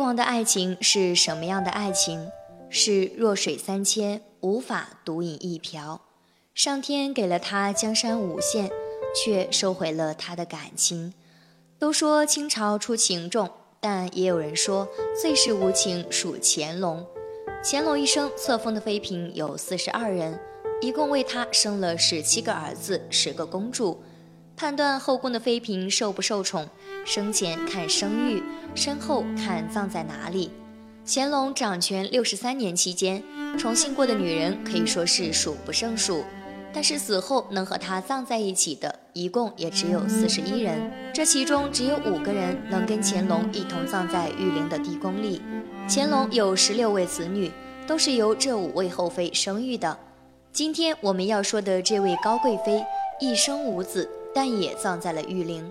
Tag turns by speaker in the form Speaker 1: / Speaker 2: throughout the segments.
Speaker 1: 王的爱情是什么样的爱情？是弱水三千，无法独饮一瓢。上天给了他江山无限，却收回了他的感情。都说清朝出情重，但也有人说最是无情属乾隆。乾隆一生册封的妃嫔有四十二人，一共为他生了十七个儿子，十个公主。判断后宫的妃嫔受不受宠，生前看生育，身后看葬在哪里。乾隆掌权六十三年期间，宠幸过的女人可以说是数不胜数。但是死后能和他葬在一起的，一共也只有四十一人。这其中只有五个人能跟乾隆一同葬在玉陵的地宫里。乾隆有十六位子女，都是由这五位后妃生育的。今天我们要说的这位高贵妃，一生无子，但也葬在了玉陵。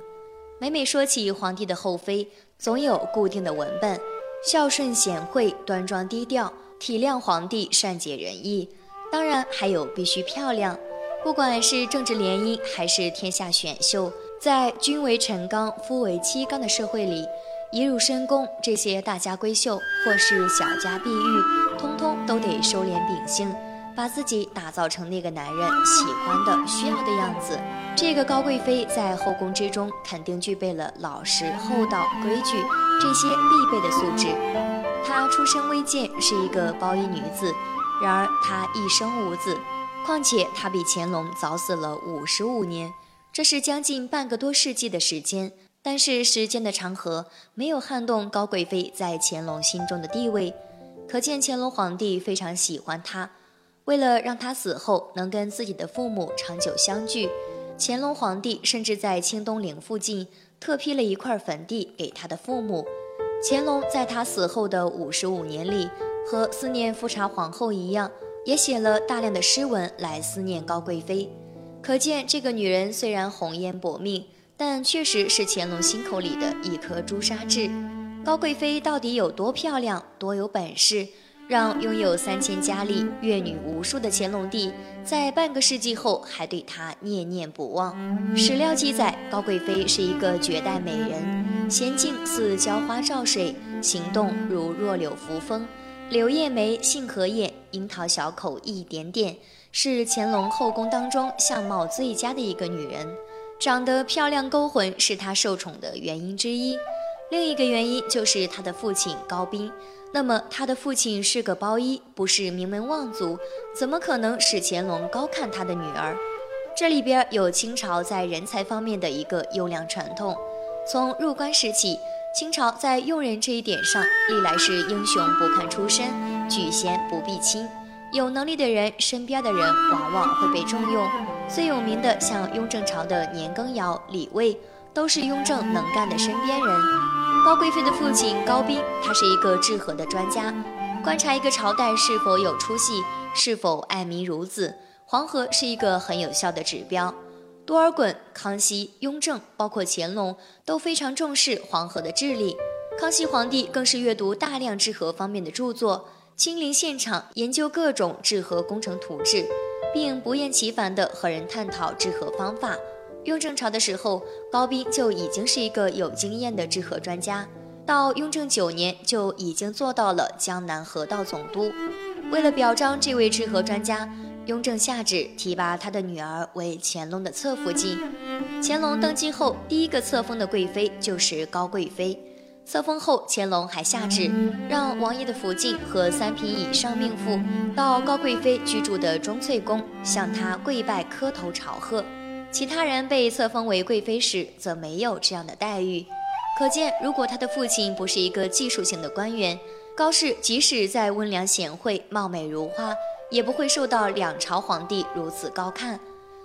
Speaker 1: 每每说起皇帝的后妃，总有固定的文本：孝顺贤惠、端庄低调、体谅皇帝、善解人意。当然还有必须漂亮。不管是政治联姻还是天下选秀，在君为臣纲、夫为妻纲的社会里，一入深宫，这些大家闺秀或是小家碧玉，通通都得收敛秉性，把自己打造成那个男人喜欢的、需要的样子。这个高贵妃在后宫之中，肯定具备了老实、厚道、规矩这些必备的素质。她出身微贱，是一个包衣女子，然而她一生无子。况且她比乾隆早死了五十五年，这是将近半个多世纪的时间。但是时间的长河没有撼动高贵妃在乾隆心中的地位，可见乾隆皇帝非常喜欢她。为了让她死后能跟自己的父母长久相聚，乾隆皇帝甚至在清东陵附近特批了一块坟地给他的父母。乾隆在他死后的五十五年里，和思念富察皇后一样。也写了大量的诗文来思念高贵妃，可见这个女人虽然红颜薄命，但确实是乾隆心口里的一颗朱砂痣。高贵妃到底有多漂亮，多有本事，让拥有三千佳丽、乐女无数的乾隆帝在半个世纪后还对她念念不忘？史料记载，高贵妃是一个绝代美人，娴静似娇花照水，行动如弱柳扶风。柳叶眉，杏核眼，樱桃小口一点点，是乾隆后宫当中相貌最佳的一个女人，长得漂亮勾魂是她受宠的原因之一。另一个原因就是他的父亲高斌。那么他的父亲是个包衣，不是名门望族，怎么可能使乾隆高看他的女儿？这里边有清朝在人才方面的一个优良传统，从入关时起。清朝在用人这一点上，历来是英雄不看出身，举贤不避亲。有能力的人，身边的人往往会被重用。最有名的，像雍正朝的年羹尧、李卫，都是雍正能干的身边人。高贵妃的父亲高斌，他是一个治河的专家。观察一个朝代是否有出息，是否爱民如子，黄河是一个很有效的指标。多尔衮、康熙、雍正，包括乾隆，都非常重视黄河的治理。康熙皇帝更是阅读大量治河方面的著作，亲临现场研究各种治河工程图纸，并不厌其烦地和人探讨治河方法。雍正朝的时候，高斌就已经是一个有经验的治河专家，到雍正九年就已经做到了江南河道总督。为了表彰这位治河专家。雍正下旨提拔他的女儿为乾隆的侧福晋。乾隆登基后，第一个册封的贵妃就是高贵妃。册封后，乾隆还下旨让王爷的福晋和三品以上命妇到高贵妃居住的钟粹宫向她跪拜磕头朝贺。其他人被册封为贵妃时，则没有这样的待遇。可见，如果他的父亲不是一个技术性的官员，高氏即使再温良贤惠、貌美如花。也不会受到两朝皇帝如此高看，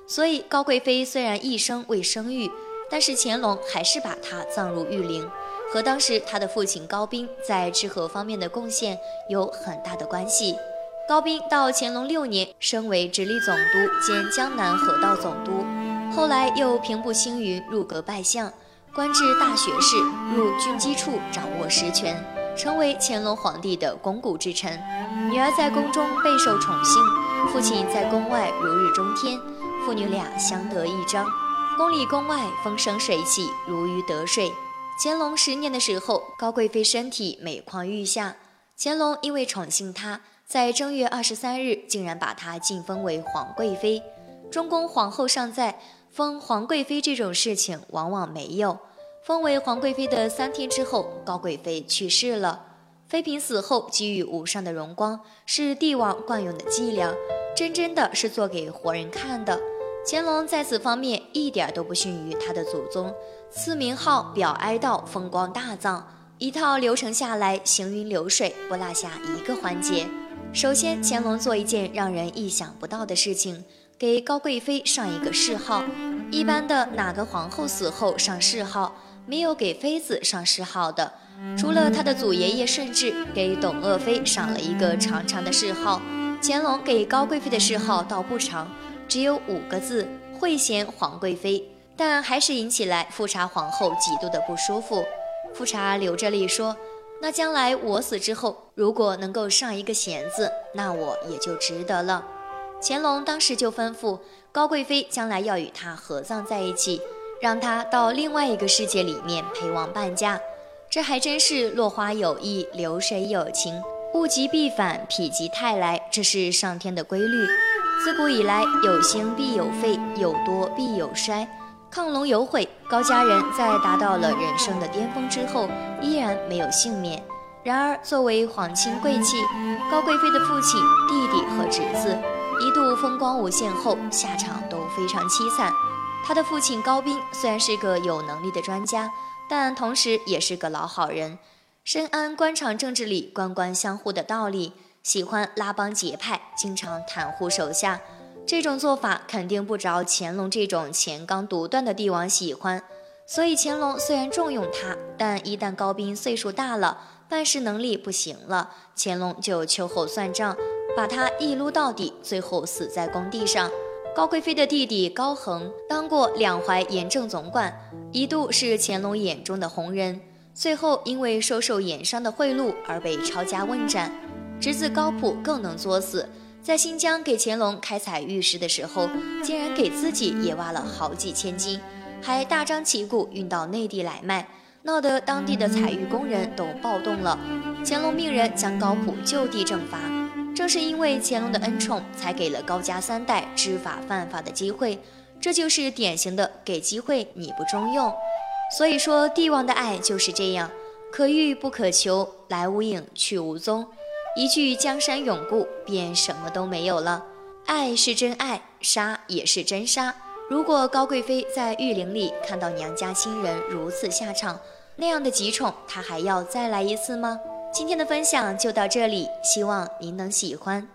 Speaker 1: 所以高贵妃虽然一生未生育，但是乾隆还是把她葬入玉陵，和当时他的父亲高斌在治河方面的贡献有很大的关系。高斌到乾隆六年升为直隶总督兼江南河道总督，后来又平步青云入阁拜相，官至大学士，入军机处掌握实权。成为乾隆皇帝的肱骨之臣，女儿在宫中备受宠幸，父亲在宫外如日中天，父女俩相得益彰，宫里宫外风生水起，如鱼得水。乾隆十年的时候，高贵妃身体每况愈下。乾隆因为宠幸她，在正月二十三日，竟然把她晋封为皇贵妃。中宫皇后尚在，封皇贵妃这种事情往往没有。封为皇贵妃的三天之后，高贵妃去世了。妃嫔死后给予无上的荣光，是帝王惯用的伎俩，真真的是做给活人看的。乾隆在此方面一点都不逊于他的祖宗。赐名号，表哀悼，风光大葬，一套流程下来，行云流水，不落下一个环节。首先，乾隆做一件让人意想不到的事情，给高贵妃上一个谥号。一般的哪个皇后死后上谥号，没有给妃子上谥号的，除了他的祖爷爷顺治给董鄂妃上了一个长长的谥号。乾隆给高贵妃的谥号倒不长，只有五个字：惠贤皇贵妃。但还是引起来富察皇后极度的不舒服。富察流着泪说：“那将来我死之后，如果能够上一个贤字，那我也就值得了。”乾隆当时就吩咐高贵妃将来要与他合葬在一起，让他到另外一个世界里面陪王伴驾。这还真是落花有意，流水有情，物极必反，否极泰来，这是上天的规律。自古以来，有兴必有废，有多必有衰。亢龙有悔，高家人在达到了人生的巅峰之后，依然没有幸免。然而，作为皇亲贵戚，高贵妃的父亲、弟弟和侄子，一度风光无限后，下场都非常凄惨。他的父亲高斌虽然是个有能力的专家，但同时也是个老好人，深谙官场政治里官官相护的道理，喜欢拉帮结派，经常袒护手下。这种做法肯定不着乾隆这种乾纲独断的帝王喜欢，所以乾隆虽然重用他，但一旦高斌岁数大了，办事能力不行了，乾隆就秋后算账，把他一撸到底，最后死在工地上。高贵妃的弟弟高恒当过两淮盐政总管，一度是乾隆眼中的红人，最后因为收受盐商的贿赂而被抄家问斩。侄子高普更能作死。在新疆给乾隆开采玉石的时候，竟然给自己也挖了好几千斤，还大张旗鼓运到内地来卖，闹得当地的采玉工人都暴动了。乾隆命人将高普就地正法。正是因为乾隆的恩宠，才给了高家三代知法犯法的机会。这就是典型的给机会你不中用。所以说，帝王的爱就是这样，可遇不可求，来无影去无踪。一句江山永固，便什么都没有了。爱是真爱，杀也是真杀。如果高贵妃在玉陵里看到娘家亲人如此下场，那样的极宠，她还要再来一次吗？今天的分享就到这里，希望您能喜欢。